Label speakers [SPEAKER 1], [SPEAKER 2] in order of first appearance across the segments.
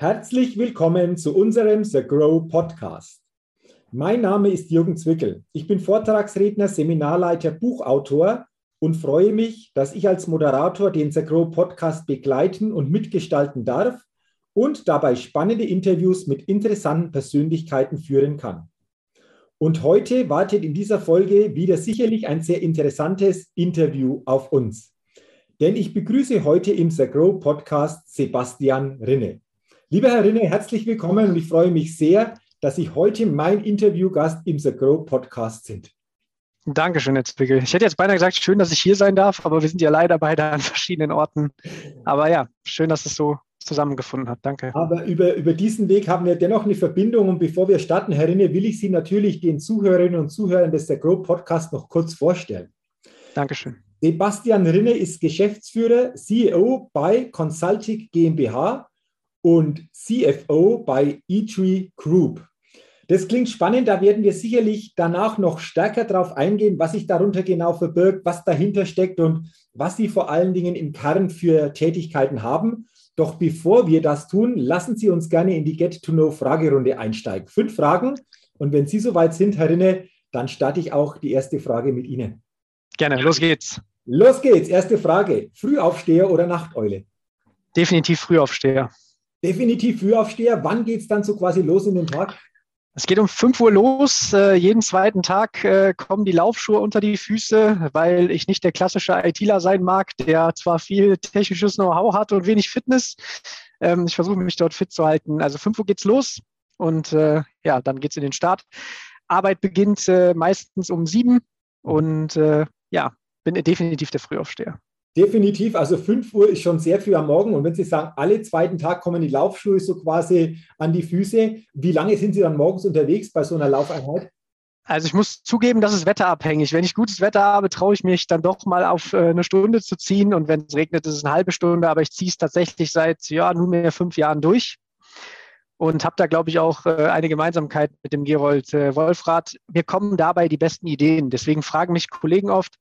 [SPEAKER 1] Herzlich willkommen zu unserem The Grow Podcast. Mein Name ist Jürgen Zwickel. Ich bin Vortragsredner, Seminarleiter, Buchautor und freue mich, dass ich als Moderator den The Grow Podcast begleiten und mitgestalten darf und dabei spannende Interviews mit interessanten Persönlichkeiten führen kann. Und heute wartet in dieser Folge wieder sicherlich ein sehr interessantes Interview auf uns. Denn ich begrüße heute im The Grow Podcast Sebastian Rinne. Lieber Herr Rinne, herzlich willkommen und ich freue mich sehr, dass Sie heute mein Interviewgast im The Grow Podcast sind.
[SPEAKER 2] Dankeschön, Herr Zwickel. Ich hätte jetzt beinahe gesagt, schön, dass ich hier sein darf, aber wir sind ja leider beide an verschiedenen Orten. Aber ja, schön, dass es so zusammengefunden hat. Danke.
[SPEAKER 1] Aber über, über diesen Weg haben wir dennoch eine Verbindung. Und bevor wir starten, Herr Rinne, will ich Sie natürlich den Zuhörerinnen und Zuhörern des The Grow Podcast noch kurz vorstellen.
[SPEAKER 2] Dankeschön.
[SPEAKER 1] Sebastian Rinne ist Geschäftsführer, CEO bei Consulting GmbH und CFO bei eTree Group. Das klingt spannend, da werden wir sicherlich danach noch stärker darauf eingehen, was sich darunter genau verbirgt, was dahinter steckt und was Sie vor allen Dingen im Kern für Tätigkeiten haben. Doch bevor wir das tun, lassen Sie uns gerne in die Get-to-Know-Fragerunde einsteigen. Fünf Fragen und wenn Sie soweit sind, Herr Rinne, dann starte ich auch die erste Frage mit Ihnen.
[SPEAKER 2] Gerne, los geht's.
[SPEAKER 1] Los geht's. Erste Frage. Frühaufsteher oder Nachteule?
[SPEAKER 2] Definitiv Frühaufsteher
[SPEAKER 1] definitiv Frühaufsteher. Wann geht es dann so quasi los in den Tag?
[SPEAKER 2] Es geht um 5 Uhr los. Äh, jeden zweiten Tag äh, kommen die Laufschuhe unter die Füße, weil ich nicht der klassische ITler sein mag, der zwar viel technisches Know-how hat und wenig Fitness. Ähm, ich versuche mich dort fit zu halten. Also 5 Uhr geht's los und äh, ja, dann geht's in den Start. Arbeit beginnt äh, meistens um 7 und äh, ja, bin definitiv der Frühaufsteher.
[SPEAKER 1] Definitiv, also 5 Uhr ist schon sehr früh am Morgen. Und wenn Sie sagen, alle zweiten Tag kommen die Laufschuhe so quasi an die Füße, wie lange sind Sie dann morgens unterwegs bei so einer Laufeinheit?
[SPEAKER 2] Also ich muss zugeben, das ist wetterabhängig. Wenn ich gutes Wetter habe, traue ich mich dann doch mal auf äh, eine Stunde zu ziehen. Und wenn es regnet, ist es eine halbe Stunde. Aber ich ziehe es tatsächlich seit ja, nunmehr fünf Jahren durch und habe da, glaube ich, auch äh, eine Gemeinsamkeit mit dem Gerold äh, Wolfrath. Mir kommen dabei die besten Ideen. Deswegen fragen mich Kollegen oft,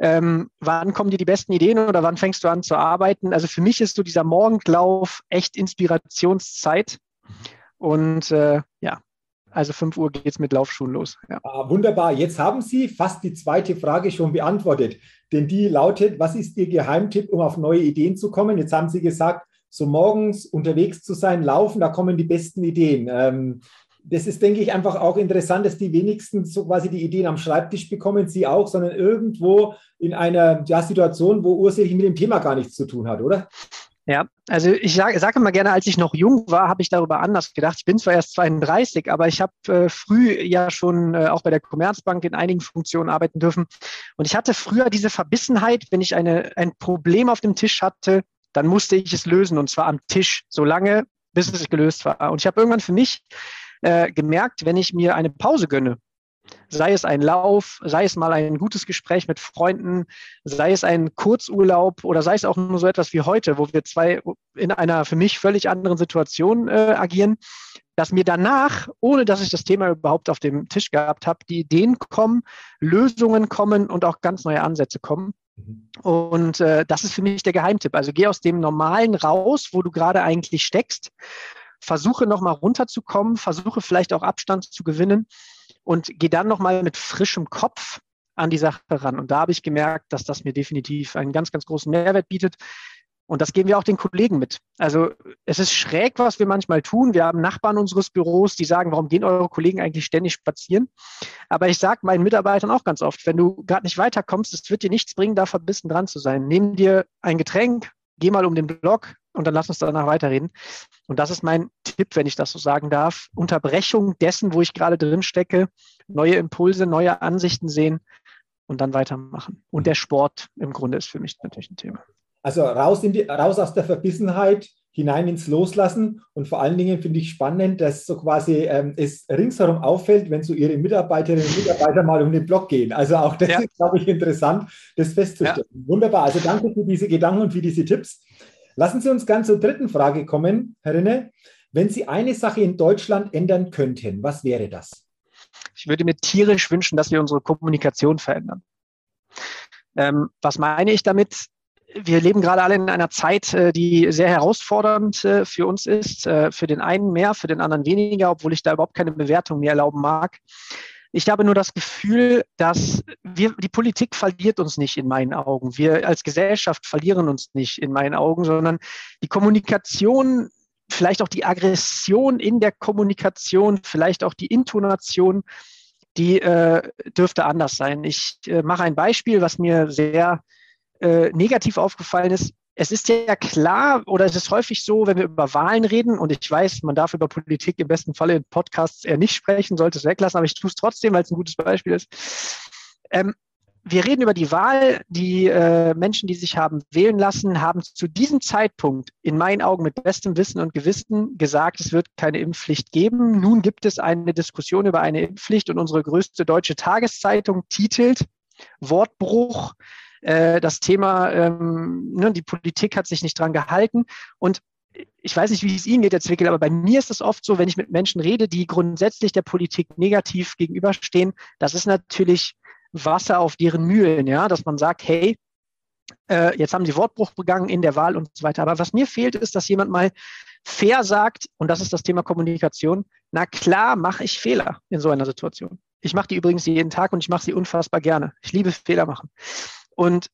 [SPEAKER 2] ähm, wann kommen dir die besten Ideen oder wann fängst du an zu arbeiten? Also für mich ist so dieser Morgenlauf echt Inspirationszeit. Und äh, ja, also 5 Uhr geht es mit Laufschuhen los. Ja.
[SPEAKER 1] Ah, wunderbar. Jetzt haben Sie fast die zweite Frage schon beantwortet. Denn die lautet, was ist Ihr Geheimtipp, um auf neue Ideen zu kommen? Jetzt haben Sie gesagt, so morgens unterwegs zu sein, laufen, da kommen die besten Ideen. Ähm, das ist, denke ich, einfach auch interessant, dass die wenigsten so quasi die Ideen am Schreibtisch bekommen, sie auch, sondern irgendwo in einer ja, Situation, wo ursächlich mit dem Thema gar nichts zu tun hat, oder?
[SPEAKER 2] Ja, also ich sage sag immer gerne, als ich noch jung war, habe ich darüber anders gedacht. Ich bin zwar erst 32, aber ich habe äh, früh ja schon äh, auch bei der Commerzbank in einigen Funktionen arbeiten dürfen. Und ich hatte früher diese Verbissenheit, wenn ich eine, ein Problem auf dem Tisch hatte, dann musste ich es lösen und zwar am Tisch, solange bis es gelöst war. Und ich habe irgendwann für mich äh, gemerkt, wenn ich mir eine Pause gönne, sei es ein Lauf, sei es mal ein gutes Gespräch mit Freunden, sei es ein Kurzurlaub oder sei es auch nur so etwas wie heute, wo wir zwei in einer für mich völlig anderen Situation äh, agieren, dass mir danach, ohne dass ich das Thema überhaupt auf dem Tisch gehabt habe, die Ideen kommen, Lösungen kommen und auch ganz neue Ansätze kommen. Mhm. Und äh, das ist für mich der Geheimtipp. Also geh aus dem Normalen raus, wo du gerade eigentlich steckst versuche nochmal runterzukommen, versuche vielleicht auch Abstand zu gewinnen und gehe dann nochmal mit frischem Kopf an die Sache ran. Und da habe ich gemerkt, dass das mir definitiv einen ganz, ganz großen Mehrwert bietet. Und das geben wir auch den Kollegen mit. Also es ist schräg, was wir manchmal tun. Wir haben Nachbarn unseres Büros, die sagen, warum gehen eure Kollegen eigentlich ständig spazieren? Aber ich sage meinen Mitarbeitern auch ganz oft, wenn du gerade nicht weiterkommst, es wird dir nichts bringen, da verbissen dran zu sein. Nimm dir ein Getränk, geh mal um den Block und dann lass uns danach weiterreden. Und das ist mein Tipp, wenn ich das so sagen darf. Unterbrechung dessen, wo ich gerade drin stecke, neue Impulse, neue Ansichten sehen und dann weitermachen. Und der Sport im Grunde ist für mich natürlich ein Thema.
[SPEAKER 1] Also raus, die, raus aus der Verbissenheit, hinein ins Loslassen. Und vor allen Dingen finde ich spannend, dass so quasi ähm, es ringsherum auffällt, wenn so Ihre Mitarbeiterinnen und Mitarbeiter mal um den Block gehen. Also auch das ja. ist, glaube ich, interessant, das festzustellen. Ja. Wunderbar. Also danke für diese Gedanken und für diese Tipps. Lassen Sie uns ganz zur dritten Frage kommen, Herr Rinne. Wenn Sie eine Sache in Deutschland ändern könnten, was wäre das?
[SPEAKER 2] Ich würde mir tierisch wünschen, dass wir unsere Kommunikation verändern. Ähm, was meine ich damit? wir leben gerade alle in einer Zeit, äh, die sehr herausfordernd äh, für uns ist. Äh, für den einen mehr, für den anderen weniger, obwohl ich da überhaupt keine Bewertung mehr erlauben mag. Ich habe nur das Gefühl, dass wir, die Politik verliert uns nicht in meinen Augen. Wir als Gesellschaft verlieren uns nicht in meinen Augen, sondern die Kommunikation, vielleicht auch die Aggression in der Kommunikation, vielleicht auch die Intonation, die äh, dürfte anders sein. Ich äh, mache ein Beispiel, was mir sehr äh, negativ aufgefallen ist. Es ist ja klar, oder es ist häufig so, wenn wir über Wahlen reden, und ich weiß, man darf über Politik im besten Falle in Podcasts eher nicht sprechen, sollte es weglassen, aber ich tue es trotzdem, weil es ein gutes Beispiel ist. Ähm, wir reden über die Wahl. Die äh, Menschen, die sich haben wählen lassen, haben zu diesem Zeitpunkt in meinen Augen mit bestem Wissen und Gewissen gesagt, es wird keine Impfpflicht geben. Nun gibt es eine Diskussion über eine Impfpflicht und unsere größte deutsche Tageszeitung titelt Wortbruch. Äh, das Thema, ähm, ne, die Politik hat sich nicht dran gehalten. Und ich weiß nicht, wie es Ihnen geht, Herr Zwickel, aber bei mir ist es oft so, wenn ich mit Menschen rede, die grundsätzlich der Politik negativ gegenüberstehen, das ist natürlich Wasser auf deren Mühlen, ja, dass man sagt, hey, äh, jetzt haben sie Wortbruch begangen in der Wahl und so weiter. Aber was mir fehlt, ist, dass jemand mal fair sagt, und das ist das Thema Kommunikation, na klar mache ich Fehler in so einer Situation. Ich mache die übrigens jeden Tag und ich mache sie unfassbar gerne. Ich liebe Fehler machen. Und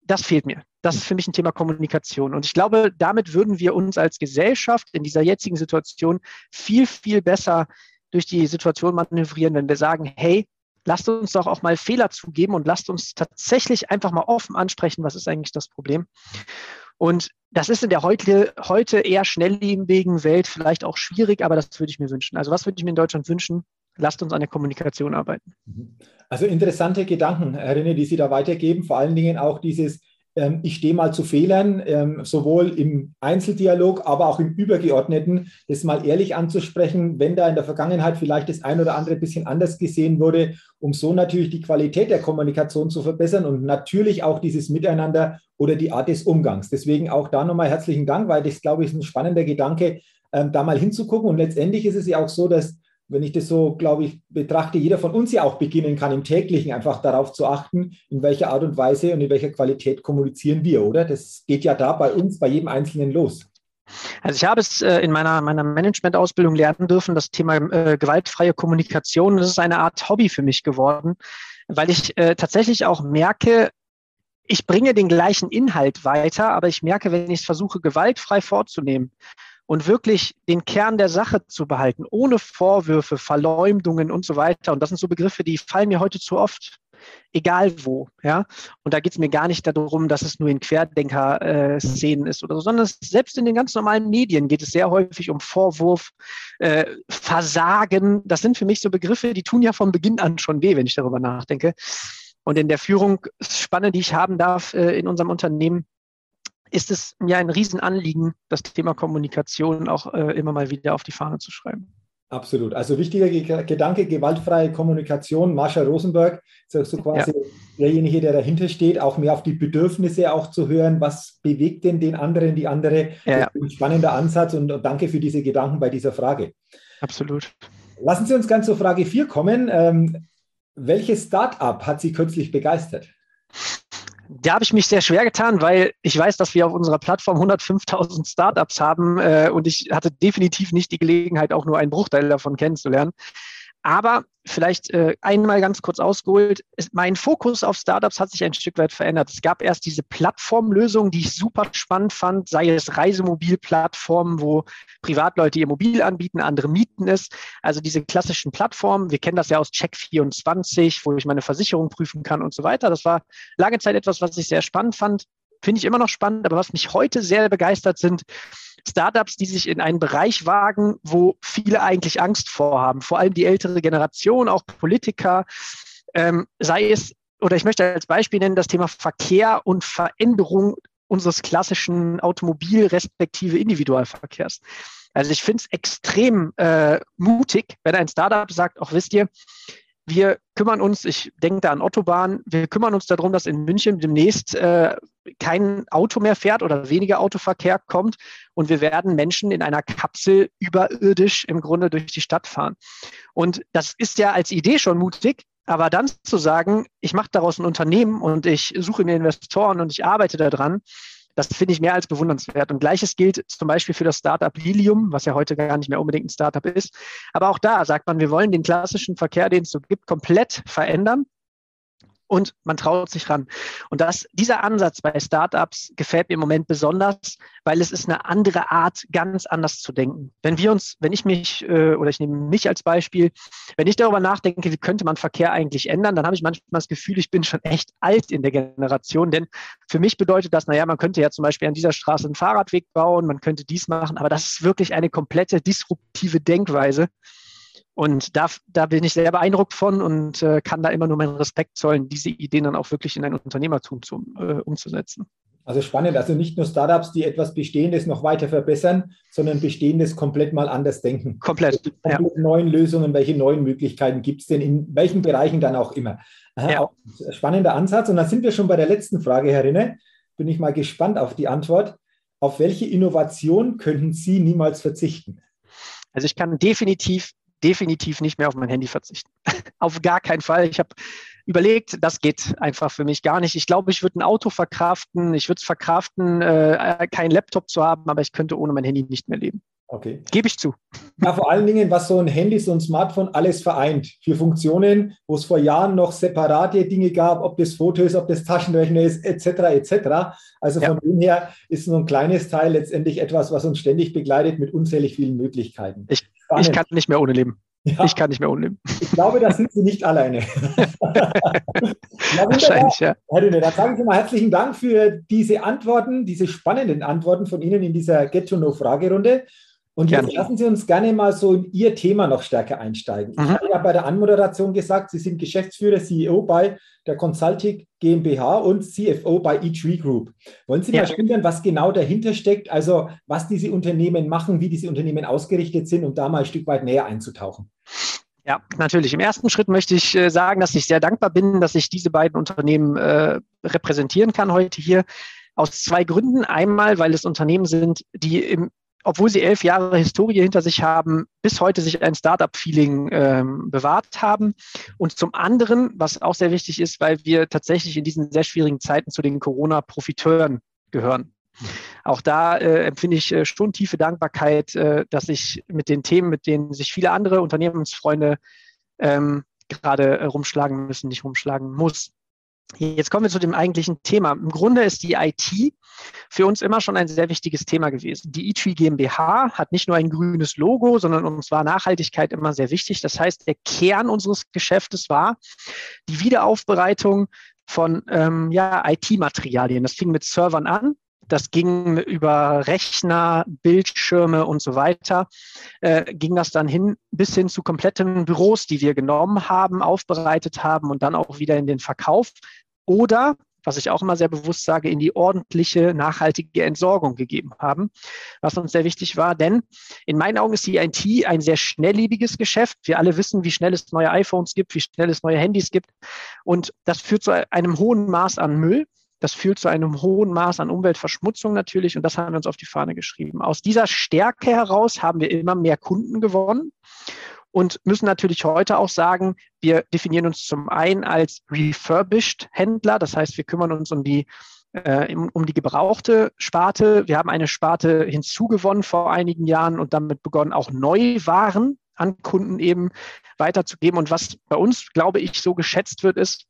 [SPEAKER 2] das fehlt mir. Das ist für mich ein Thema Kommunikation. Und ich glaube, damit würden wir uns als Gesellschaft in dieser jetzigen Situation viel, viel besser durch die Situation manövrieren, wenn wir sagen, hey, lasst uns doch auch mal Fehler zugeben und lasst uns tatsächlich einfach mal offen ansprechen, was ist eigentlich das Problem. Und das ist in der heute, heute eher schnelllebigen Welt vielleicht auch schwierig, aber das würde ich mir wünschen. Also was würde ich mir in Deutschland wünschen? Lasst uns an der Kommunikation arbeiten.
[SPEAKER 1] Mhm. Also interessante Gedanken, Herr Rinne, die Sie da weitergeben. Vor allen Dingen auch dieses, ähm, ich stehe mal zu Fehlern, ähm, sowohl im Einzeldialog, aber auch im Übergeordneten, das mal ehrlich anzusprechen, wenn da in der Vergangenheit vielleicht das ein oder andere bisschen anders gesehen wurde, um so natürlich die Qualität der Kommunikation zu verbessern und natürlich auch dieses Miteinander oder die Art des Umgangs. Deswegen auch da nochmal herzlichen Dank, weil das, glaube ich, ist ein spannender Gedanke, ähm, da mal hinzugucken. Und letztendlich ist es ja auch so, dass wenn ich das so, glaube ich, betrachte, jeder von uns ja auch beginnen kann, im täglichen einfach darauf zu achten, in welcher Art und Weise und in welcher Qualität kommunizieren wir, oder? Das geht ja da bei uns, bei jedem Einzelnen los.
[SPEAKER 2] Also ich habe es äh, in meiner, meiner Management-Ausbildung lernen dürfen, das Thema äh, gewaltfreie Kommunikation. Das ist eine Art Hobby für mich geworden, weil ich äh, tatsächlich auch merke, ich bringe den gleichen Inhalt weiter, aber ich merke, wenn ich es versuche, gewaltfrei vorzunehmen, und wirklich den Kern der Sache zu behalten, ohne Vorwürfe, Verleumdungen und so weiter. Und das sind so Begriffe, die fallen mir heute zu oft, egal wo. Ja? Und da geht es mir gar nicht darum, dass es nur in Querdenker-Szenen äh, ist oder so, sondern es, selbst in den ganz normalen Medien geht es sehr häufig um Vorwurf, äh, Versagen. Das sind für mich so Begriffe, die tun ja von Beginn an schon weh, wenn ich darüber nachdenke. Und in der Führungsspanne, die ich haben darf äh, in unserem Unternehmen, ist es mir ein Riesenanliegen, das Thema Kommunikation auch äh, immer mal wieder auf die Fahne zu schreiben.
[SPEAKER 1] Absolut. Also wichtiger Gedanke, gewaltfreie Kommunikation. Marshall Rosenberg ist so quasi ja. derjenige, der dahinter steht, auch mehr auf die Bedürfnisse auch zu hören. Was bewegt denn den anderen, die andere? Ja. ein spannender Ansatz und, und, danke für diese Gedanken bei dieser Frage.
[SPEAKER 2] Absolut.
[SPEAKER 1] Lassen Sie uns ganz zur Frage 4 kommen. Ähm, welches Start-up hat Sie kürzlich begeistert?
[SPEAKER 2] Da habe ich mich sehr schwer getan, weil ich weiß, dass wir auf unserer Plattform 105.000 Startups haben äh, und ich hatte definitiv nicht die Gelegenheit, auch nur einen Bruchteil davon kennenzulernen. Aber vielleicht äh, einmal ganz kurz ausgeholt, mein Fokus auf Startups hat sich ein Stück weit verändert. Es gab erst diese Plattformlösung, die ich super spannend fand, sei es Reisemobilplattformen, wo Privatleute ihr Mobil anbieten, andere mieten es. Also diese klassischen Plattformen, wir kennen das ja aus Check24, wo ich meine Versicherung prüfen kann und so weiter. Das war lange Zeit etwas, was ich sehr spannend fand. Finde ich immer noch spannend, aber was mich heute sehr begeistert sind, Startups, die sich in einen Bereich wagen, wo viele eigentlich Angst vorhaben, vor allem die ältere Generation, auch Politiker, ähm, sei es, oder ich möchte als Beispiel nennen, das Thema Verkehr und Veränderung unseres klassischen Automobil- respektive Individualverkehrs. Also ich finde es extrem äh, mutig, wenn ein Startup sagt, auch wisst ihr, wir kümmern uns, ich denke da an Autobahn, wir kümmern uns darum, dass in München demnächst äh, kein Auto mehr fährt oder weniger Autoverkehr kommt und wir werden Menschen in einer Kapsel überirdisch im Grunde durch die Stadt fahren. Und das ist ja als Idee schon mutig, Aber dann zu sagen, ich mache daraus ein Unternehmen und ich suche mir Investoren und ich arbeite daran, das finde ich mehr als bewundernswert. Und gleiches gilt zum Beispiel für das Startup Lilium, was ja heute gar nicht mehr unbedingt ein Startup ist. Aber auch da sagt man, wir wollen den klassischen Verkehr, den es so gibt, komplett verändern und man traut sich ran. Und das, dieser Ansatz bei Startups gefällt mir im Moment besonders, weil es ist eine andere Art, ganz anders zu denken. Wenn wir uns, wenn ich mich äh, oder ich nehme mich als Beispiel, wenn ich darüber nachdenke, wie könnte man Verkehr eigentlich ändern, dann habe ich manchmal das Gefühl, ich bin schon echt alt in der Generation. Denn für mich bedeutet das, naja, man könnte ja zum Beispiel an dieser Straße einen Fahrradweg bauen, man könnte dies machen, aber das ist wirklich eine komplette disruptive Denkweise. Und da, da bin ich sehr beeindruckt von und äh, kann da immer nur meinen Respekt zollen, diese Ideen dann auch wirklich in ein Unternehmertum zu, äh, umzusetzen.
[SPEAKER 1] Also spannend, also nicht nur Startups, die etwas Bestehendes noch weiter verbessern, sondern Bestehendes komplett mal anders denken.
[SPEAKER 2] Komplett.
[SPEAKER 1] komplett ja. neuen Lösungen, welche neuen Möglichkeiten gibt es denn in welchen Bereichen dann auch immer. Ja. Spannender Ansatz. Und dann sind wir schon bei der letzten Frage, Herr Rinne. Bin ich mal gespannt auf die Antwort. Auf welche Innovation könnten Sie niemals verzichten?
[SPEAKER 2] Also ich kann definitiv definitiv nicht mehr auf mein Handy verzichten. auf gar keinen Fall. Ich habe überlegt, das geht einfach für mich gar nicht. Ich glaube, ich würde ein Auto verkraften. Ich würde es verkraften, äh, keinen Laptop zu haben, aber ich könnte ohne mein Handy nicht mehr leben.
[SPEAKER 1] Okay.
[SPEAKER 2] Gebe ich zu.
[SPEAKER 1] Ja, vor allen Dingen, was so ein Handy, so ein Smartphone alles vereint. Für Funktionen, wo es vor Jahren noch separate Dinge gab, ob das Foto ist, ob das Taschenrechner ist, etc. etc. Also von ja. dem her ist so ein kleines Teil letztendlich etwas, was uns ständig begleitet mit unzählig vielen Möglichkeiten.
[SPEAKER 2] Ich, ich kann nicht mehr ohne leben. Ja. Ich kann nicht mehr ohne leben.
[SPEAKER 1] Ich glaube, da sind Sie nicht alleine.
[SPEAKER 2] ja, Wahrscheinlich, ja.
[SPEAKER 1] Herr Dünne, dann sage ich schon mal herzlichen Dank für diese Antworten, diese spannenden Antworten von Ihnen in dieser Get-to-Know-Fragerunde. Und jetzt gerne. lassen Sie uns gerne mal so in Ihr Thema noch stärker einsteigen. Mhm. Ich habe ja bei der Anmoderation gesagt, Sie sind Geschäftsführer, CEO bei der Consulting GmbH und CFO bei E3 Group. Wollen Sie ja. mal schildern, was genau dahinter steckt, also was diese Unternehmen machen, wie diese Unternehmen ausgerichtet sind, um da mal ein Stück weit näher einzutauchen?
[SPEAKER 2] Ja, natürlich. Im ersten Schritt möchte ich äh, sagen, dass ich sehr dankbar bin, dass ich diese beiden Unternehmen äh, repräsentieren kann heute hier. Aus zwei Gründen. Einmal, weil es Unternehmen sind, die im obwohl sie elf Jahre Historie hinter sich haben, bis heute sich ein Startup-Feeling ähm, bewahrt haben. Und zum anderen, was auch sehr wichtig ist, weil wir tatsächlich in diesen sehr schwierigen Zeiten zu den Corona-Profiteuren gehören. Auch da äh, empfinde ich äh, schon tiefe Dankbarkeit, äh, dass ich mit den Themen, mit denen sich viele andere Unternehmensfreunde ähm, gerade äh, rumschlagen müssen, nicht rumschlagen muss. Jetzt kommen wir zu dem eigentlichen Thema. Im Grunde ist die IT für uns immer schon ein sehr wichtiges Thema gewesen. Die eTree GmbH hat nicht nur ein grünes Logo, sondern uns war Nachhaltigkeit immer sehr wichtig. Das heißt, der Kern unseres Geschäftes war die Wiederaufbereitung von ähm, ja, IT-Materialien. Das fing mit Servern an, das ging über Rechner, Bildschirme und so weiter, äh, ging das dann hin bis hin zu kompletten Büros, die wir genommen haben, aufbereitet haben und dann auch wieder in den Verkauf. Oder, was ich auch immer sehr bewusst sage, in die ordentliche, nachhaltige Entsorgung gegeben haben, was uns sehr wichtig war. Denn in meinen Augen ist die IT ein sehr schnelllebiges Geschäft. Wir alle wissen, wie schnell es neue iPhones gibt, wie schnell es neue Handys gibt. Und das führt zu einem hohen Maß an Müll. Das führt zu einem hohen Maß an Umweltverschmutzung natürlich und das haben wir uns auf die Fahne geschrieben. Aus dieser Stärke heraus haben wir immer mehr Kunden gewonnen und müssen natürlich heute auch sagen, wir definieren uns zum einen als refurbished Händler, das heißt, wir kümmern uns um die äh, um die gebrauchte Sparte. Wir haben eine Sparte hinzugewonnen vor einigen Jahren und damit begonnen, auch Neuwaren an Kunden eben weiterzugeben. Und was bei uns, glaube ich, so geschätzt wird, ist,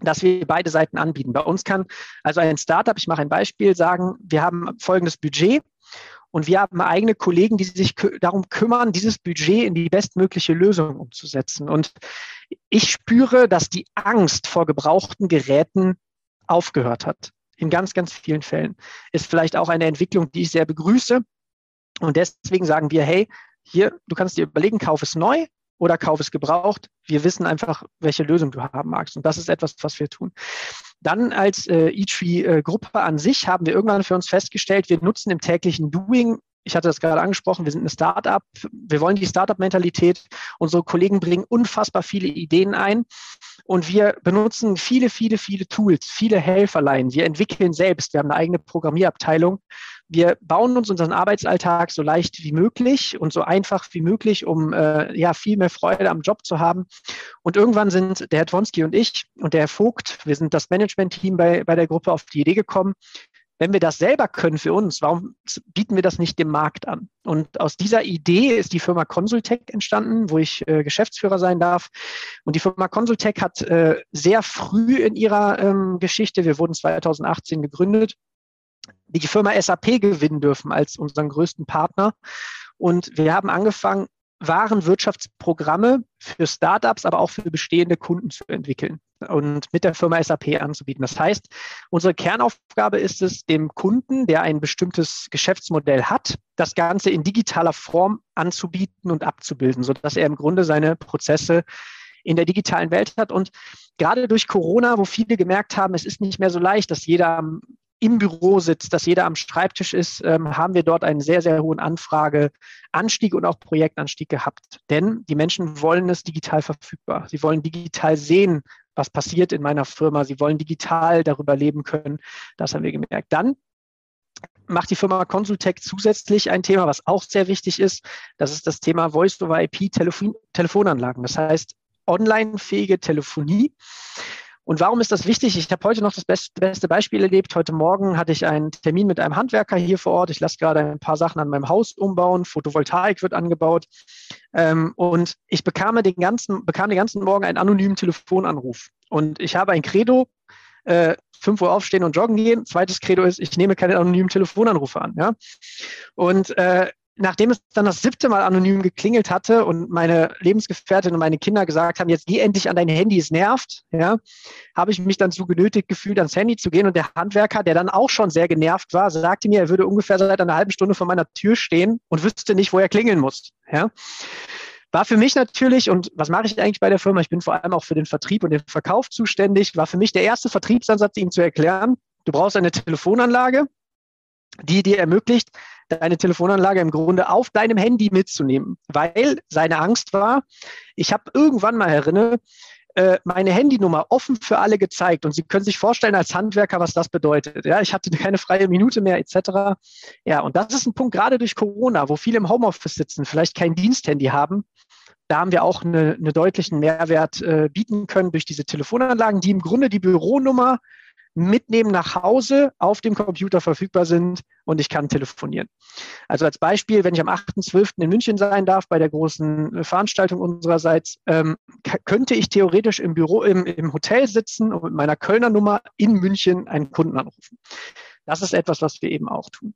[SPEAKER 2] dass wir beide Seiten anbieten. Bei uns kann also ein Startup, ich mache ein Beispiel, sagen, wir haben folgendes Budget und wir haben eigene Kollegen, die sich darum kümmern, dieses Budget in die bestmögliche Lösung umzusetzen. Und ich spüre, dass die Angst vor gebrauchten Geräten aufgehört hat. In ganz, ganz vielen Fällen. Ist vielleicht auch eine Entwicklung, die ich sehr begrüße. Und deswegen sagen wir, hey, hier, du kannst dir überlegen, kauf es neu oder kauf es gebraucht. Wir wissen einfach, welche Lösung du haben magst. Und das ist etwas, was wir tun. Dann als äh, eTree-Gruppe äh, an sich haben wir irgendwann für uns festgestellt, wir nutzen im täglichen Doing ich hatte das gerade angesprochen, wir sind eine Start-up, wir wollen die Start-up-Mentalität. Unsere Kollegen bringen unfassbar viele Ideen ein und wir benutzen viele, viele, viele Tools, viele Helferlein. Wir entwickeln selbst, wir haben eine eigene Programmierabteilung wir bauen uns unseren Arbeitsalltag so leicht wie möglich und so einfach wie möglich, um äh, ja viel mehr Freude am Job zu haben. Und irgendwann sind der Herr Twonski und ich und der Herr Vogt, wir sind das Management-Team bei, bei der Gruppe auf die Idee gekommen, wenn wir das selber können für uns, warum bieten wir das nicht dem Markt an? Und aus dieser Idee ist die Firma Consultech entstanden, wo ich äh, Geschäftsführer sein darf. Und die Firma Consultech hat äh, sehr früh in ihrer ähm, Geschichte, wir wurden 2018 gegründet, die Firma SAP gewinnen dürfen als unseren größten Partner. Und wir haben angefangen, Warenwirtschaftsprogramme für Startups, aber auch für bestehende Kunden zu entwickeln und mit der Firma SAP anzubieten. Das heißt, unsere Kernaufgabe ist es, dem Kunden, der ein bestimmtes Geschäftsmodell hat, das Ganze in digitaler Form anzubieten und abzubilden, sodass er im Grunde seine Prozesse in der digitalen Welt hat. Und gerade durch Corona, wo viele gemerkt haben, es ist nicht mehr so leicht, dass jeder im Büro sitzt, dass jeder am Schreibtisch ist, ähm, haben wir dort einen sehr, sehr hohen Anfrageanstieg und auch Projektanstieg gehabt. Denn die Menschen wollen es digital verfügbar. Sie wollen digital sehen, was passiert in meiner Firma. Sie wollen digital darüber leben können. Das haben wir gemerkt. Dann macht die Firma Consultech zusätzlich ein Thema, was auch sehr wichtig ist. Das ist das Thema Voice-over-IP-Telefonanlagen. Das heißt, online-fähige Telefonie. Und warum ist das wichtig? Ich habe heute noch das beste Beispiel erlebt. Heute Morgen hatte ich einen Termin mit einem Handwerker hier vor Ort. Ich lasse gerade ein paar Sachen an meinem Haus umbauen. Photovoltaik wird angebaut. Ähm, und ich bekam den, ganzen, bekam den ganzen Morgen einen anonymen Telefonanruf. Und ich habe ein Credo, äh, 5 Uhr aufstehen und joggen gehen. Zweites Credo ist, ich nehme keine anonymen Telefonanrufe an. Ja? Und äh, nachdem es dann das siebte Mal anonym geklingelt hatte und meine Lebensgefährtin und meine Kinder gesagt haben, jetzt geh endlich an dein Handy, es nervt, ja, habe ich mich dann so genötigt gefühlt, ans Handy zu gehen. Und der Handwerker, der dann auch schon sehr genervt war, sagte mir, er würde ungefähr seit einer halben Stunde vor meiner Tür stehen und wüsste nicht, wo er klingeln muss. Ja. War für mich natürlich, und was mache ich eigentlich bei der Firma? Ich bin vor allem auch für den Vertrieb und den Verkauf zuständig, war für mich der erste Vertriebsansatz, ihm zu erklären, du brauchst eine Telefonanlage, die dir ermöglicht, deine Telefonanlage im Grunde auf deinem Handy mitzunehmen, weil seine Angst war, ich habe irgendwann mal erinnert, äh, meine Handynummer offen für alle gezeigt und Sie können sich vorstellen als Handwerker, was das bedeutet. Ja, ich hatte keine freie Minute mehr etc. Ja, und das ist ein Punkt gerade durch Corona, wo viele im Homeoffice sitzen, vielleicht kein Diensthandy haben. Da haben wir auch einen eine deutlichen Mehrwert äh, bieten können durch diese Telefonanlagen, die im Grunde die Büronummer mitnehmen nach Hause, auf dem Computer verfügbar sind und ich kann telefonieren. Also als Beispiel, wenn ich am 8.12. in München sein darf bei der großen äh, Veranstaltung unsererseits, ähm, könnte ich theoretisch im Büro, im, im Hotel sitzen und mit meiner Kölner Nummer in München einen Kunden anrufen. Das ist etwas, was wir eben auch tun.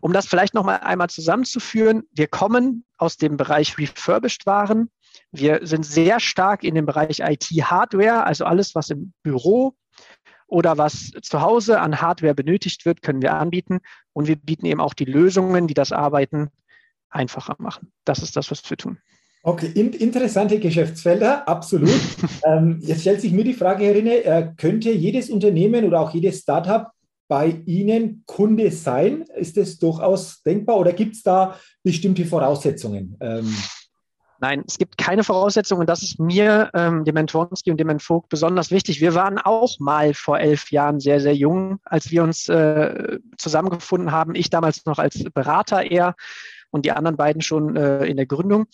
[SPEAKER 2] Um das vielleicht noch mal einmal zusammenzuführen, wir kommen aus dem Bereich Refurbished Waren. Wir sind sehr stark in dem Bereich IT-Hardware, also alles, was im Büro oder was zu Hause an Hardware benötigt wird, können wir anbieten. Und wir bieten eben auch die Lösungen, die das Arbeiten einfacher machen. Das ist das, was wir tun.
[SPEAKER 1] Okay, in, interessante Geschäftsfelder, absolut. ähm, jetzt stellt sich mir die Frage, Herr Rinne, äh, könnte jedes Unternehmen oder auch jedes Startup bei Ihnen Kunde sein? Ist das durchaus denkbar oder gibt es da bestimmte Voraussetzungen? Ähm,
[SPEAKER 2] Nein, es gibt keine Voraussetzungen und das ist mir, ähm, dem Mentorenski und dem Vogt besonders wichtig. Wir waren auch mal vor elf Jahren sehr, sehr jung, als wir uns äh, zusammengefunden haben. Ich damals noch als Berater eher und die anderen beiden schon äh, in der Gründung.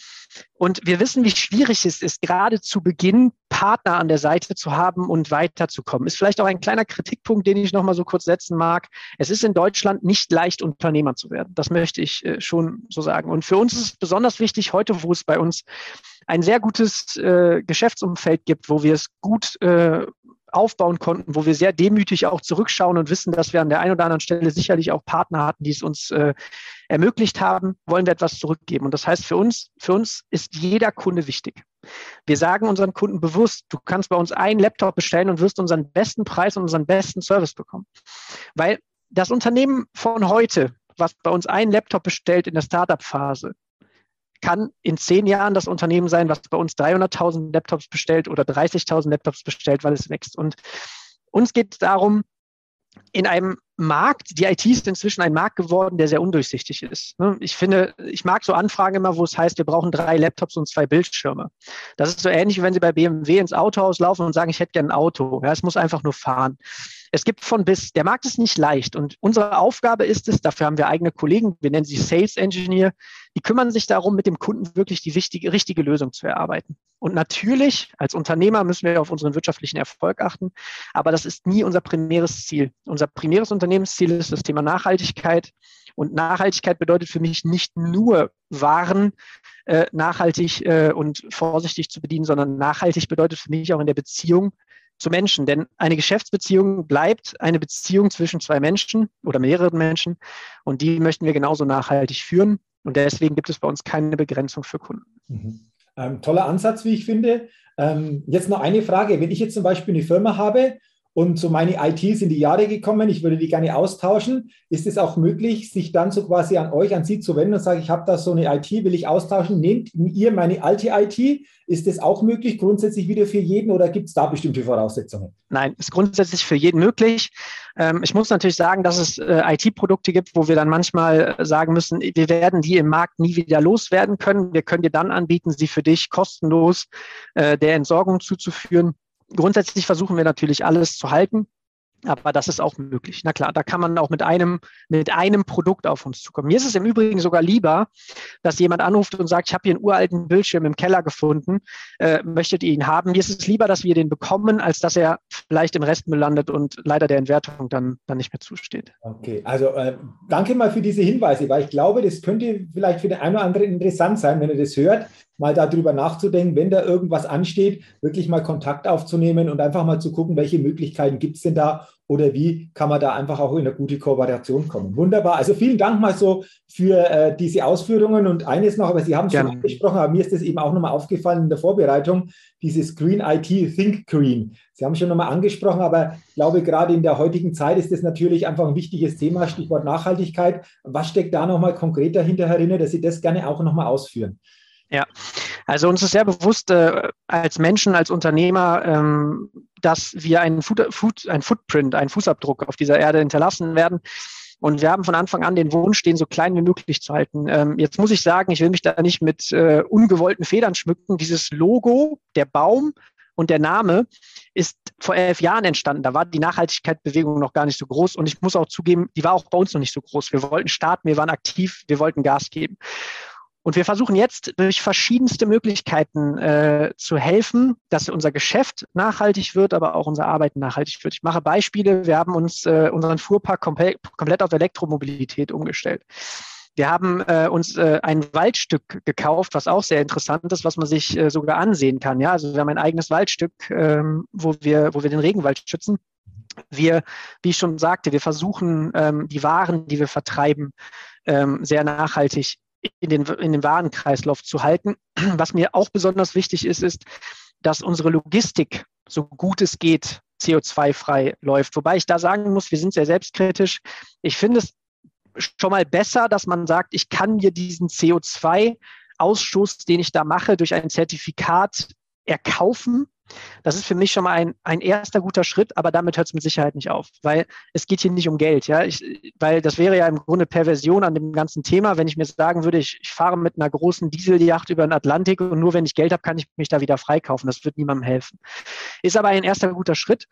[SPEAKER 2] Und wir wissen, wie schwierig es ist, gerade zu Beginn Partner an der Seite zu haben und weiterzukommen. Ist vielleicht auch ein kleiner Kritikpunkt, den ich noch mal so kurz setzen mag. Es ist in Deutschland nicht leicht, Unternehmer zu werden. Das möchte ich äh, schon so sagen. Und für uns ist es besonders wichtig, heute, wo es bei uns ein sehr gutes äh, Geschäftsumfeld gibt, wo wir es gut äh, aufbauen konnten, wo wir sehr demütig auch zurückschauen und wissen, dass wir an der einen oder anderen Stelle sicherlich auch Partner hatten, die es uns äh, ermöglicht haben, wollen wir etwas zurückgeben. Und das heißt für uns, für uns ist jeder Kunde wichtig. Wir sagen unseren Kunden bewusst, du kannst bei uns einen Laptop bestellen und wirst unseren besten Preis und unseren besten Service bekommen. Weil das Unternehmen von heute, was bei uns einen Laptop bestellt in der Startup-Phase, kann in zehn Jahren das Unternehmen sein, was bei uns 300.000 Laptops bestellt oder 30.000 Laptops bestellt, weil es wächst. Und uns geht es darum, in einem Markt, die IT ist inzwischen ein Markt geworden, der sehr undurchsichtig ist. Ne? Ich finde, ich mag so Anfragen immer, wo es heißt, wir brauchen drei Laptops und zwei Bildschirme. Das ist so ähnlich, wenn Sie bei BMW ins Autohaus laufen und sagen, ich hätte gerne ein Auto. Ja, es muss einfach nur fahren. Es gibt von bis, der Markt ist nicht leicht und unsere Aufgabe ist es, dafür haben wir eigene Kollegen, wir nennen sie Sales Engineer, die kümmern sich darum, mit dem Kunden wirklich die wichtige, richtige Lösung zu erarbeiten. Und natürlich, als Unternehmer müssen wir auf unseren wirtschaftlichen Erfolg achten, aber das ist nie unser primäres Ziel. Unser primäres Unternehmensziel ist das Thema Nachhaltigkeit. Und Nachhaltigkeit bedeutet für mich nicht nur Waren äh, nachhaltig äh, und vorsichtig zu bedienen, sondern nachhaltig bedeutet für mich auch in der Beziehung zu Menschen. Denn eine Geschäftsbeziehung bleibt eine Beziehung zwischen zwei Menschen oder mehreren Menschen. Und die möchten wir genauso nachhaltig führen. Und deswegen gibt es bei uns keine Begrenzung für Kunden.
[SPEAKER 1] Mhm. Ähm, toller Ansatz, wie ich finde. Ähm, jetzt noch eine Frage. Wenn ich jetzt zum Beispiel eine Firma habe und so meine IT sind die Jahre gekommen, ich würde die gerne austauschen. Ist es auch möglich, sich dann so quasi an euch, an Sie zu wenden und sagen, ich habe da so eine IT, will ich austauschen, nehmt ihr meine alte IT? Ist das auch möglich, grundsätzlich wieder für jeden oder gibt es da bestimmte Voraussetzungen?
[SPEAKER 2] Nein, ist grundsätzlich für jeden möglich. Ähm, ich muss natürlich sagen, dass es äh, IT-Produkte gibt, wo wir dann manchmal äh, sagen müssen, wir werden die im Markt nie wieder loswerden können. Wir können dir dann anbieten, sie für dich kostenlos äh, der Entsorgung zuzuführen. Grundsätzlich versuchen wir natürlich alles zu halten. Aber das ist auch möglich. Na klar, da kann man auch mit einem, mit einem Produkt auf uns zukommen. Mir ist es im Übrigen sogar lieber, dass jemand anruft und sagt, ich habe hier einen uralten Bildschirm im Keller gefunden, äh, möchtet ihr ihn haben? Mir ist es lieber, dass wir den bekommen, als dass er vielleicht im Restmüll landet und leider der Entwertung dann, dann nicht mehr zusteht.
[SPEAKER 1] Okay, also äh, danke mal für diese Hinweise, weil ich glaube, das könnte vielleicht für den einen oder anderen interessant sein, wenn er das hört, mal darüber nachzudenken, wenn da irgendwas ansteht, wirklich mal Kontakt aufzunehmen und einfach mal zu gucken, welche Möglichkeiten gibt es denn da oder wie kann man da einfach auch in eine gute Kooperation kommen. Wunderbar. Also vielen Dank mal so für äh, diese Ausführungen und eines noch, aber Sie haben es schon angesprochen, aber mir ist das eben auch nochmal aufgefallen in der Vorbereitung, dieses Green IT Think Green. Sie haben es schon nochmal angesprochen, aber ich glaube, gerade in der heutigen Zeit ist das natürlich einfach ein wichtiges Thema, Stichwort Nachhaltigkeit. Was steckt da nochmal konkret dahinter, Herr Rinne, dass Sie das gerne auch nochmal ausführen?
[SPEAKER 2] Ja, also uns ist sehr bewusst äh, als Menschen, als Unternehmer, ähm, dass wir einen, Food, Food, einen Footprint, einen Fußabdruck auf dieser Erde hinterlassen werden. Und wir haben von Anfang an den Wunsch, den so klein wie möglich zu halten. Ähm, jetzt muss ich sagen, ich will mich da nicht mit äh, ungewollten Federn schmücken. Dieses Logo, der Baum und der Name ist vor elf Jahren entstanden. Da war die Nachhaltigkeitsbewegung noch gar nicht so groß. Und ich muss auch zugeben, die war auch bei uns noch nicht so groß. Wir wollten starten, wir waren aktiv, wir wollten Gas geben. Und wir versuchen jetzt durch verschiedenste Möglichkeiten äh, zu helfen, dass unser Geschäft nachhaltig wird, aber auch unsere Arbeit nachhaltig wird. Ich mache Beispiele. Wir haben uns äh, unseren Fuhrpark komplett, komplett auf Elektromobilität umgestellt. Wir haben äh, uns äh, ein Waldstück gekauft, was auch sehr interessant ist, was man sich äh, sogar ansehen kann. Ja, also wir haben ein eigenes Waldstück, ähm, wo wir, wo wir den Regenwald schützen. Wir, wie ich schon sagte, wir versuchen ähm, die Waren, die wir vertreiben, ähm, sehr nachhaltig in den, in den Warenkreislauf zu halten. Was mir auch besonders wichtig ist, ist, dass unsere Logistik, so gut es geht, CO2-frei läuft. Wobei ich da sagen muss, wir sind sehr selbstkritisch. Ich finde es schon mal besser, dass man sagt, ich kann mir diesen CO2-Ausstoß, den ich da mache, durch ein Zertifikat erkaufen das ist für mich schon mal ein, ein erster guter Schritt, aber damit hört es mit Sicherheit nicht auf, weil es geht hier nicht um Geld. Ja? Ich, weil das wäre ja im Grunde Perversion an dem ganzen Thema, wenn ich mir sagen würde, ich, ich fahre mit einer großen Dieseljacht über den Atlantik und nur wenn ich Geld habe, kann ich mich da wieder freikaufen. Das wird niemandem helfen. Ist aber ein erster guter Schritt.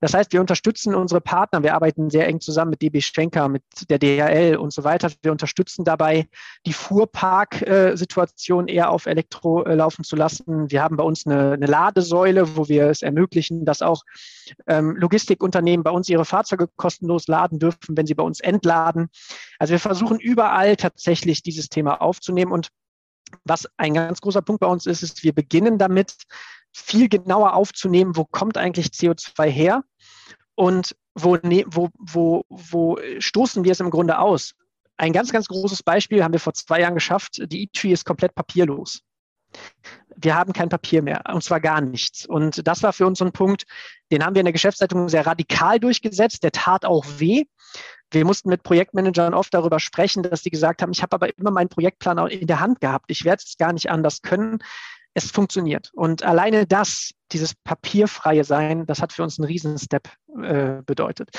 [SPEAKER 2] Das heißt, wir unterstützen unsere Partner. Wir arbeiten sehr eng zusammen mit DB Schenker, mit der DHL und so weiter. Wir unterstützen dabei, die Fuhrparksituation eher auf Elektro äh, laufen zu lassen. Wir haben bei uns eine, eine Ladesäule, wo wir es ermöglichen, dass auch ähm, Logistikunternehmen bei uns ihre Fahrzeuge kostenlos laden dürfen, wenn sie bei uns entladen. Also wir versuchen überall tatsächlich dieses Thema aufzunehmen. Und was ein ganz großer Punkt bei uns ist, ist, wir beginnen damit, viel genauer aufzunehmen, wo kommt eigentlich CO2 her und wo, ne, wo, wo, wo stoßen wir es im Grunde aus. Ein ganz, ganz großes Beispiel haben wir vor zwei Jahren geschafft. Die E-Tree ist komplett papierlos. Wir haben kein Papier mehr, und zwar gar nichts. Und das war für uns so ein Punkt, den haben wir in der Geschäftsleitung sehr radikal durchgesetzt. Der tat auch weh. Wir mussten mit Projektmanagern oft darüber sprechen, dass sie gesagt haben, ich habe aber immer meinen Projektplan in der Hand gehabt. Ich werde es gar nicht anders können es funktioniert. Und alleine das, dieses papierfreie Sein, das hat für uns einen Riesen-Step äh, bedeutet.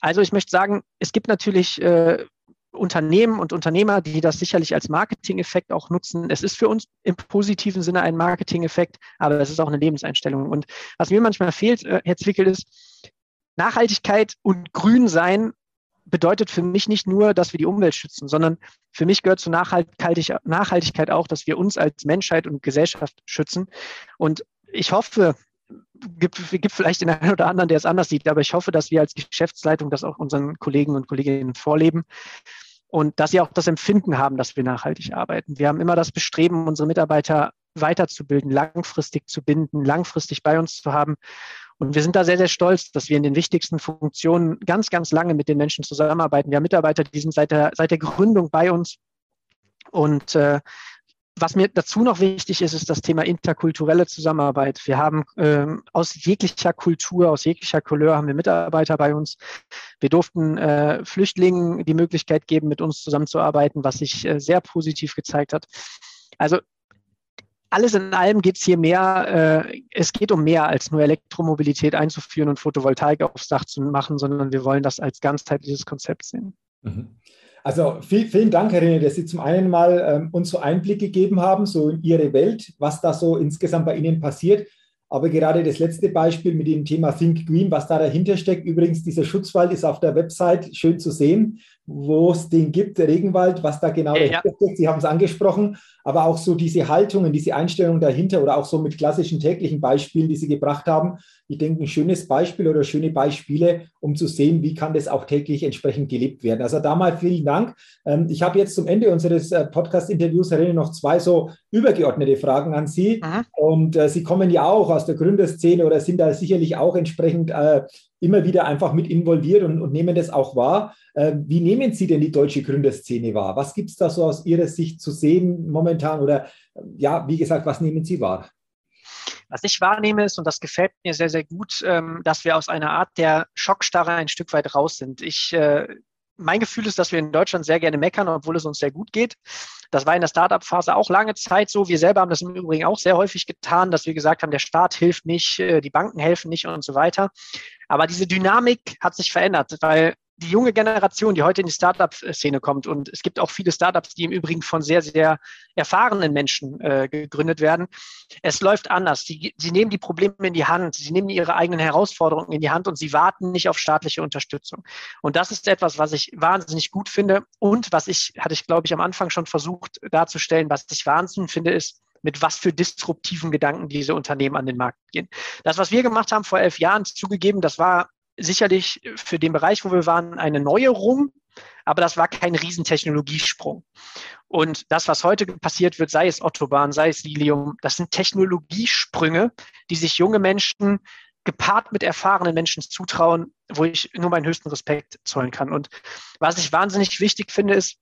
[SPEAKER 2] Also ich möchte sagen, es gibt natürlich äh, Unternehmen und Unternehmer, die das sicherlich als Marketing-Effekt auch nutzen. Es ist für uns im positiven Sinne ein Marketing-Effekt, aber es ist auch eine Lebenseinstellung. Und was mir manchmal fehlt, äh, Herr Zwickel, ist Nachhaltigkeit und Grünsein bedeutet für mich nicht nur, dass wir die Umwelt schützen, sondern für mich gehört zu Nachhaltigkeit auch, dass wir uns als Menschheit und Gesellschaft schützen. Und ich hoffe, gibt, gibt vielleicht den einen oder anderen, der es anders sieht, aber ich hoffe, dass wir als Geschäftsleitung das auch unseren Kollegen und Kolleginnen vorleben und dass sie auch das Empfinden haben, dass wir nachhaltig arbeiten. Wir haben immer das Bestreben, unsere Mitarbeiter weiterzubilden, langfristig zu binden, langfristig bei uns zu haben. Und wir sind da sehr, sehr stolz, dass wir in den wichtigsten Funktionen ganz, ganz lange mit den Menschen zusammenarbeiten. Wir haben Mitarbeiter, die sind seit der, seit der Gründung bei uns und äh, was mir dazu noch wichtig ist, ist das Thema interkulturelle Zusammenarbeit. Wir haben ähm, aus jeglicher Kultur, aus jeglicher Couleur haben wir Mitarbeiter bei uns. Wir durften äh, Flüchtlingen die Möglichkeit geben, mit uns zusammenzuarbeiten, was sich äh, sehr positiv gezeigt hat. Also alles in allem geht es hier mehr, äh, es geht um mehr als nur Elektromobilität einzuführen und Photovoltaik aufs Dach zu machen, sondern wir wollen das als ganzheitliches Konzept sehen. Mhm.
[SPEAKER 1] Also viel, vielen Dank, Herr René, dass Sie zum einen mal ähm, uns so Einblick gegeben haben, so in Ihre Welt, was da so insgesamt bei Ihnen passiert. Aber gerade das letzte Beispiel mit dem Thema Think Green, was da dahinter steckt, übrigens, dieser Schutzwald ist auf der Website schön zu sehen, wo es den gibt, der Regenwald, was da genau ja, steckt. Sie haben es angesprochen, aber auch so diese Haltungen, diese Einstellungen dahinter oder auch so mit klassischen täglichen Beispielen, die Sie gebracht haben, ich denke, ein schönes Beispiel oder schöne Beispiele, um zu sehen, wie kann das auch täglich entsprechend gelebt werden. Also da mal vielen Dank. Ähm, ich habe jetzt zum Ende unseres äh, Podcast-Interviews, Herr noch zwei so übergeordnete Fragen an Sie. Aha. Und äh, Sie kommen ja auch aus der Gründerszene oder sind da sicherlich auch entsprechend äh, immer wieder einfach mit involviert und, und nehmen das auch wahr. Wie nehmen Sie denn die deutsche Gründerszene wahr? Was gibt es da so aus Ihrer Sicht zu sehen momentan? Oder ja, wie gesagt, was nehmen Sie wahr?
[SPEAKER 2] Was ich wahrnehme ist, und das gefällt mir sehr, sehr gut, ähm, dass wir aus einer Art der Schockstarre ein Stück weit raus sind. Ich, äh, mein Gefühl ist, dass wir in Deutschland sehr gerne meckern, obwohl es uns sehr gut geht. Das war in der Startup-Phase auch lange Zeit so. Wir selber haben das im Übrigen auch sehr häufig getan, dass wir gesagt haben, der Staat hilft nicht, äh, die Banken helfen nicht und so weiter. Aber diese Dynamik hat sich verändert, weil die junge Generation, die heute in die Startup-Szene kommt, und es gibt auch viele Startups, die im Übrigen von sehr, sehr erfahrenen Menschen äh, gegründet werden. Es läuft anders. Sie, sie nehmen die Probleme in die Hand, sie nehmen ihre eigenen Herausforderungen in die Hand und sie warten nicht auf staatliche Unterstützung. Und das ist etwas, was ich wahnsinnig gut finde und was ich, hatte ich, glaube ich, am Anfang schon versucht darzustellen, was ich wahnsinnig finde, ist, mit was für disruptiven Gedanken diese Unternehmen an den Markt gehen. Das, was wir gemacht haben vor elf Jahren, zugegeben, das war sicherlich für den Bereich, wo wir waren, eine Neuerung, aber das war kein Riesentechnologiesprung. Und das, was heute passiert wird, sei es Autobahn, sei es Lilium, das sind Technologiesprünge, die sich junge Menschen gepaart mit erfahrenen Menschen zutrauen, wo ich nur meinen höchsten Respekt zollen kann. Und was ich wahnsinnig wichtig finde, ist,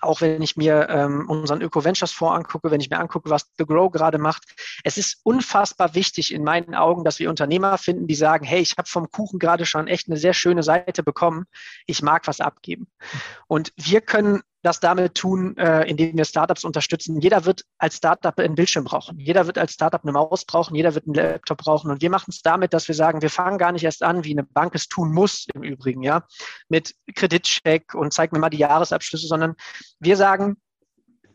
[SPEAKER 2] auch wenn ich mir ähm, unseren Öko-Ventures Fonds angucke, wenn ich mir angucke, was The Grow gerade macht. Es ist unfassbar wichtig in meinen Augen, dass wir Unternehmer finden, die sagen, hey, ich habe vom Kuchen gerade schon echt eine sehr schöne Seite bekommen. Ich mag was abgeben. Und wir können das damit tun, äh, indem wir Startups unterstützen. Jeder wird als Startup einen Bildschirm brauchen. Jeder wird als Startup eine Maus brauchen. Jeder wird einen Laptop brauchen. Und wir machen es damit, dass wir sagen, wir fangen gar nicht erst an, wie eine Bank es tun muss im Übrigen, ja, mit Kreditcheck und zeig mir mal die Jahresabschlüsse, sondern wir sagen,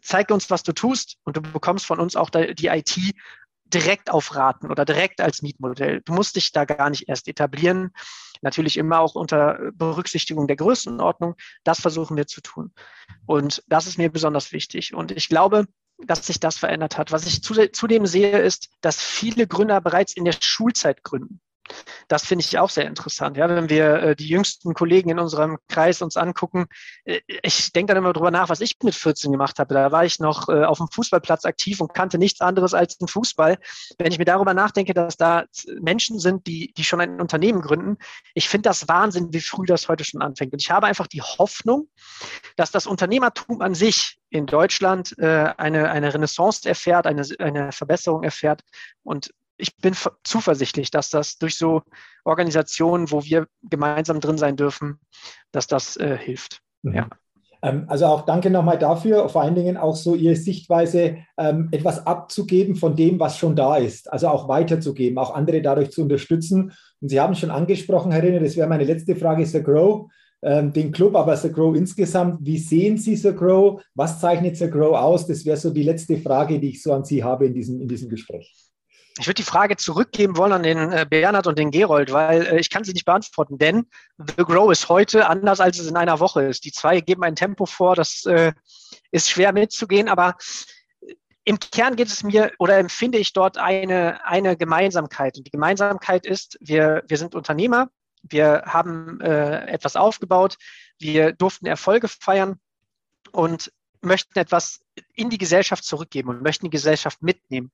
[SPEAKER 2] zeig uns, was du tust und du bekommst von uns auch die IT direkt auf Raten oder direkt als Mietmodell. Du musst dich da gar nicht erst etablieren. Natürlich immer auch unter Berücksichtigung der Größenordnung. Das versuchen wir zu tun. Und das ist mir besonders wichtig. Und ich glaube, dass sich das verändert hat. Was ich zudem sehe, ist, dass viele Gründer bereits in der Schulzeit gründen. Das finde ich auch sehr interessant. Ja, wenn wir äh, die jüngsten Kollegen in unserem Kreis uns angucken, äh, ich denke dann immer drüber nach, was ich mit 14 gemacht habe. Da war ich noch äh, auf dem Fußballplatz aktiv und kannte nichts anderes als den Fußball. Wenn ich mir darüber nachdenke, dass da Menschen sind, die, die schon ein Unternehmen gründen, ich finde das Wahnsinn, wie früh das heute schon anfängt. Und ich habe einfach die Hoffnung, dass das Unternehmertum an sich in Deutschland äh, eine, eine Renaissance erfährt, eine, eine Verbesserung erfährt. Und ich bin zuversichtlich, dass das durch so Organisationen, wo wir gemeinsam drin sein dürfen, dass das äh, hilft.
[SPEAKER 1] Mhm. Ja. Ähm, also auch danke nochmal dafür, vor allen Dingen auch so Ihre Sichtweise, ähm, etwas abzugeben von dem, was schon da ist, also auch weiterzugeben, auch andere dadurch zu unterstützen. Und Sie haben schon angesprochen, Herr Rinne, das wäre meine letzte Frage, The Grow, ähm, den Club, aber The Grow insgesamt. Wie sehen Sie The Grow? Was zeichnet The Grow aus? Das wäre so die letzte Frage, die ich so an Sie habe in diesem, in diesem Gespräch.
[SPEAKER 2] Ich würde die Frage zurückgeben wollen an den äh, Bernhard und den Gerold, weil äh, ich kann sie nicht beantworten, denn The Grow ist heute anders, als es in einer Woche ist. Die zwei geben ein Tempo vor, das äh, ist schwer mitzugehen, aber im Kern geht es mir oder empfinde ich dort eine, eine Gemeinsamkeit. Und die Gemeinsamkeit ist, wir, wir sind Unternehmer, wir haben etwas aufgebaut, wir durften Erfolge feiern und möchten etwas in die Gesellschaft zurückgeben und möchten die Gesellschaft mitnehmen.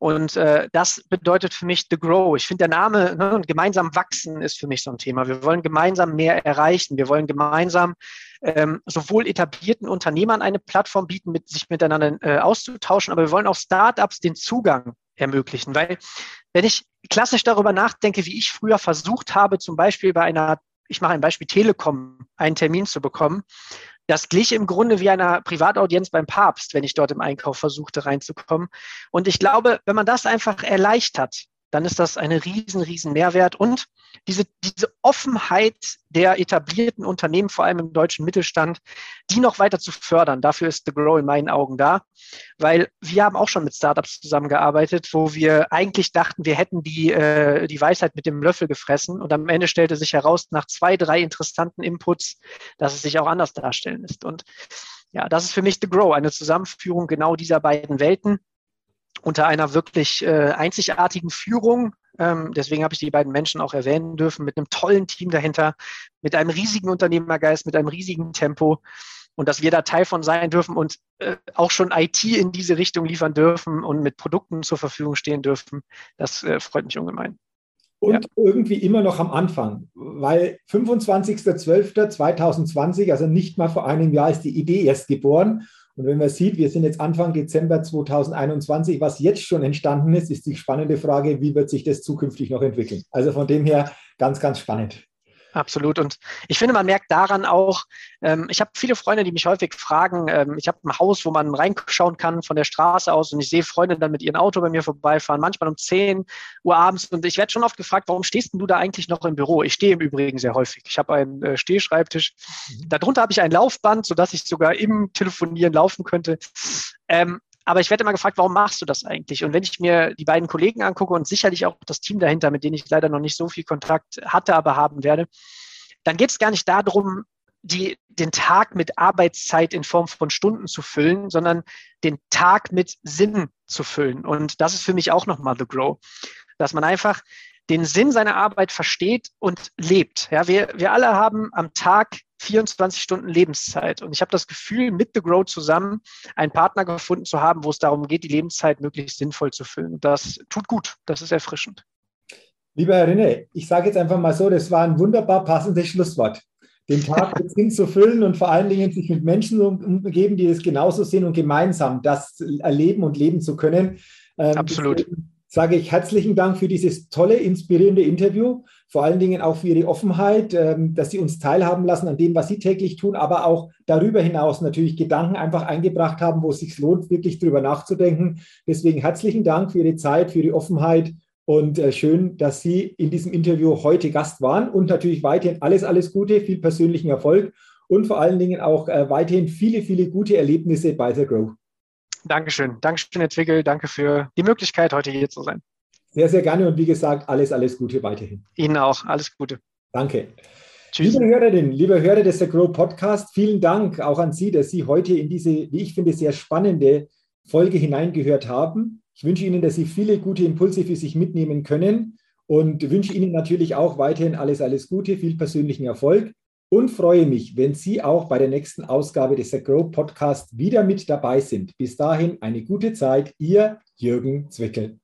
[SPEAKER 2] Und äh, das bedeutet für mich The Grow. Ich finde der Name ne, gemeinsam wachsen ist für mich so ein Thema. Wir wollen gemeinsam mehr erreichen. Wir wollen gemeinsam ähm, sowohl etablierten Unternehmern eine Plattform bieten, mit, sich miteinander äh, auszutauschen, aber wir wollen auch Startups den Zugang ermöglichen. Weil wenn ich klassisch darüber nachdenke, wie ich früher versucht habe, zum Beispiel bei einer, ich mache ein Beispiel Telekom, einen Termin zu bekommen, das glich im Grunde wie einer Privataudienz beim Papst, wenn ich dort im Einkauf versuchte reinzukommen. Und ich glaube, wenn man das einfach erleichtert, dann ist das eine riesen, riesen Mehrwert. Und diese, diese Offenheit der etablierten Unternehmen, vor allem im deutschen Mittelstand, die noch weiter zu fördern, dafür ist The Grow in meinen Augen da. Weil wir haben auch schon mit Startups zusammengearbeitet, wo wir eigentlich dachten, wir hätten die, äh, die Weisheit mit dem Löffel gefressen. Und am Ende stellte sich heraus, nach zwei, drei interessanten Inputs, dass es sich auch anders darstellen lässt. Und ja, das ist für mich The Grow, eine Zusammenführung genau dieser beiden Welten unter einer wirklich äh, einzigartigen Führung. Ähm, deswegen habe ich die beiden Menschen auch erwähnen dürfen, mit einem tollen Team dahinter, mit einem riesigen Unternehmergeist, mit einem riesigen Tempo und dass wir da Teil von sein dürfen und äh, auch schon IT in diese Richtung liefern dürfen und mit Produkten zur Verfügung stehen dürfen, das äh, freut mich ungemein.
[SPEAKER 1] Und ja. irgendwie immer noch am Anfang, weil 25.12.2020, also nicht mal vor einem Jahr, ist die Idee erst geboren. Und wenn man sieht, wir sind jetzt Anfang Dezember 2021, was jetzt schon entstanden ist, ist die spannende Frage, wie wird sich das zukünftig noch entwickeln? Also von dem her ganz, ganz spannend.
[SPEAKER 2] Absolut. Und ich finde, man merkt daran auch, ähm, ich habe viele Freunde, die mich häufig fragen, ähm, ich habe ein Haus, wo man reinschauen kann von der Straße aus und ich sehe Freunde dann mit ihrem Auto bei mir vorbeifahren, manchmal um 10 Uhr abends und ich werde schon oft gefragt, warum stehst du da eigentlich noch im Büro? Ich stehe im Übrigen sehr häufig. Ich habe einen äh, Stehschreibtisch. Mhm. Darunter habe ich ein Laufband, sodass ich sogar im Telefonieren laufen könnte. Ähm, aber ich werde immer gefragt, warum machst du das eigentlich? Und wenn ich mir die beiden Kollegen angucke und sicherlich auch das Team dahinter, mit denen ich leider noch nicht so viel Kontakt hatte, aber haben werde, dann geht es gar nicht darum, die, den Tag mit Arbeitszeit in Form von Stunden zu füllen, sondern den Tag mit Sinn zu füllen. Und das ist für mich auch nochmal The Grow, dass man einfach den Sinn seiner Arbeit versteht und lebt. Ja, wir, wir alle haben am Tag 24 Stunden Lebenszeit. Und ich habe das Gefühl, mit The Grow zusammen einen Partner gefunden zu haben, wo es darum geht, die Lebenszeit möglichst sinnvoll zu füllen. Das tut gut, das ist erfrischend.
[SPEAKER 1] Lieber Herr René, ich sage jetzt einfach mal so, das war ein wunderbar passendes Schlusswort. Den Tag mit Sinn zu füllen und vor allen Dingen sich mit Menschen umgeben, die es genauso sehen und gemeinsam das erleben und leben zu können.
[SPEAKER 2] Ähm, Absolut
[SPEAKER 1] sage ich herzlichen Dank für dieses tolle, inspirierende Interview, vor allen Dingen auch für Ihre Offenheit, ähm, dass Sie uns teilhaben lassen an dem, was Sie täglich tun, aber auch darüber hinaus natürlich Gedanken einfach eingebracht haben, wo es sich lohnt, wirklich darüber nachzudenken. Deswegen herzlichen Dank für Ihre Zeit, für Ihre Offenheit und äh, schön, dass Sie in diesem Interview heute Gast waren und natürlich weiterhin alles, alles Gute, viel persönlichen Erfolg und vor allen Dingen auch äh, weiterhin viele, viele gute Erlebnisse bei The Grow.
[SPEAKER 2] Dankeschön. Dankeschön, Herr Zwickel. Danke für die Möglichkeit, heute hier zu sein.
[SPEAKER 1] Sehr, sehr gerne und wie gesagt, alles, alles Gute weiterhin.
[SPEAKER 2] Ihnen auch. Alles Gute.
[SPEAKER 1] Danke. Tschüss. Liebe Hörerinnen, liebe Hörer des The Grow Podcast, vielen Dank auch an Sie, dass Sie heute in diese, wie ich finde, sehr spannende Folge hineingehört haben. Ich wünsche Ihnen, dass Sie viele gute Impulse für sich mitnehmen können und wünsche Ihnen natürlich auch weiterhin alles, alles Gute, viel persönlichen Erfolg und freue mich, wenn Sie auch bei der nächsten Ausgabe des The Grow Podcast wieder mit dabei sind. Bis dahin eine gute Zeit, Ihr Jürgen Zwickel.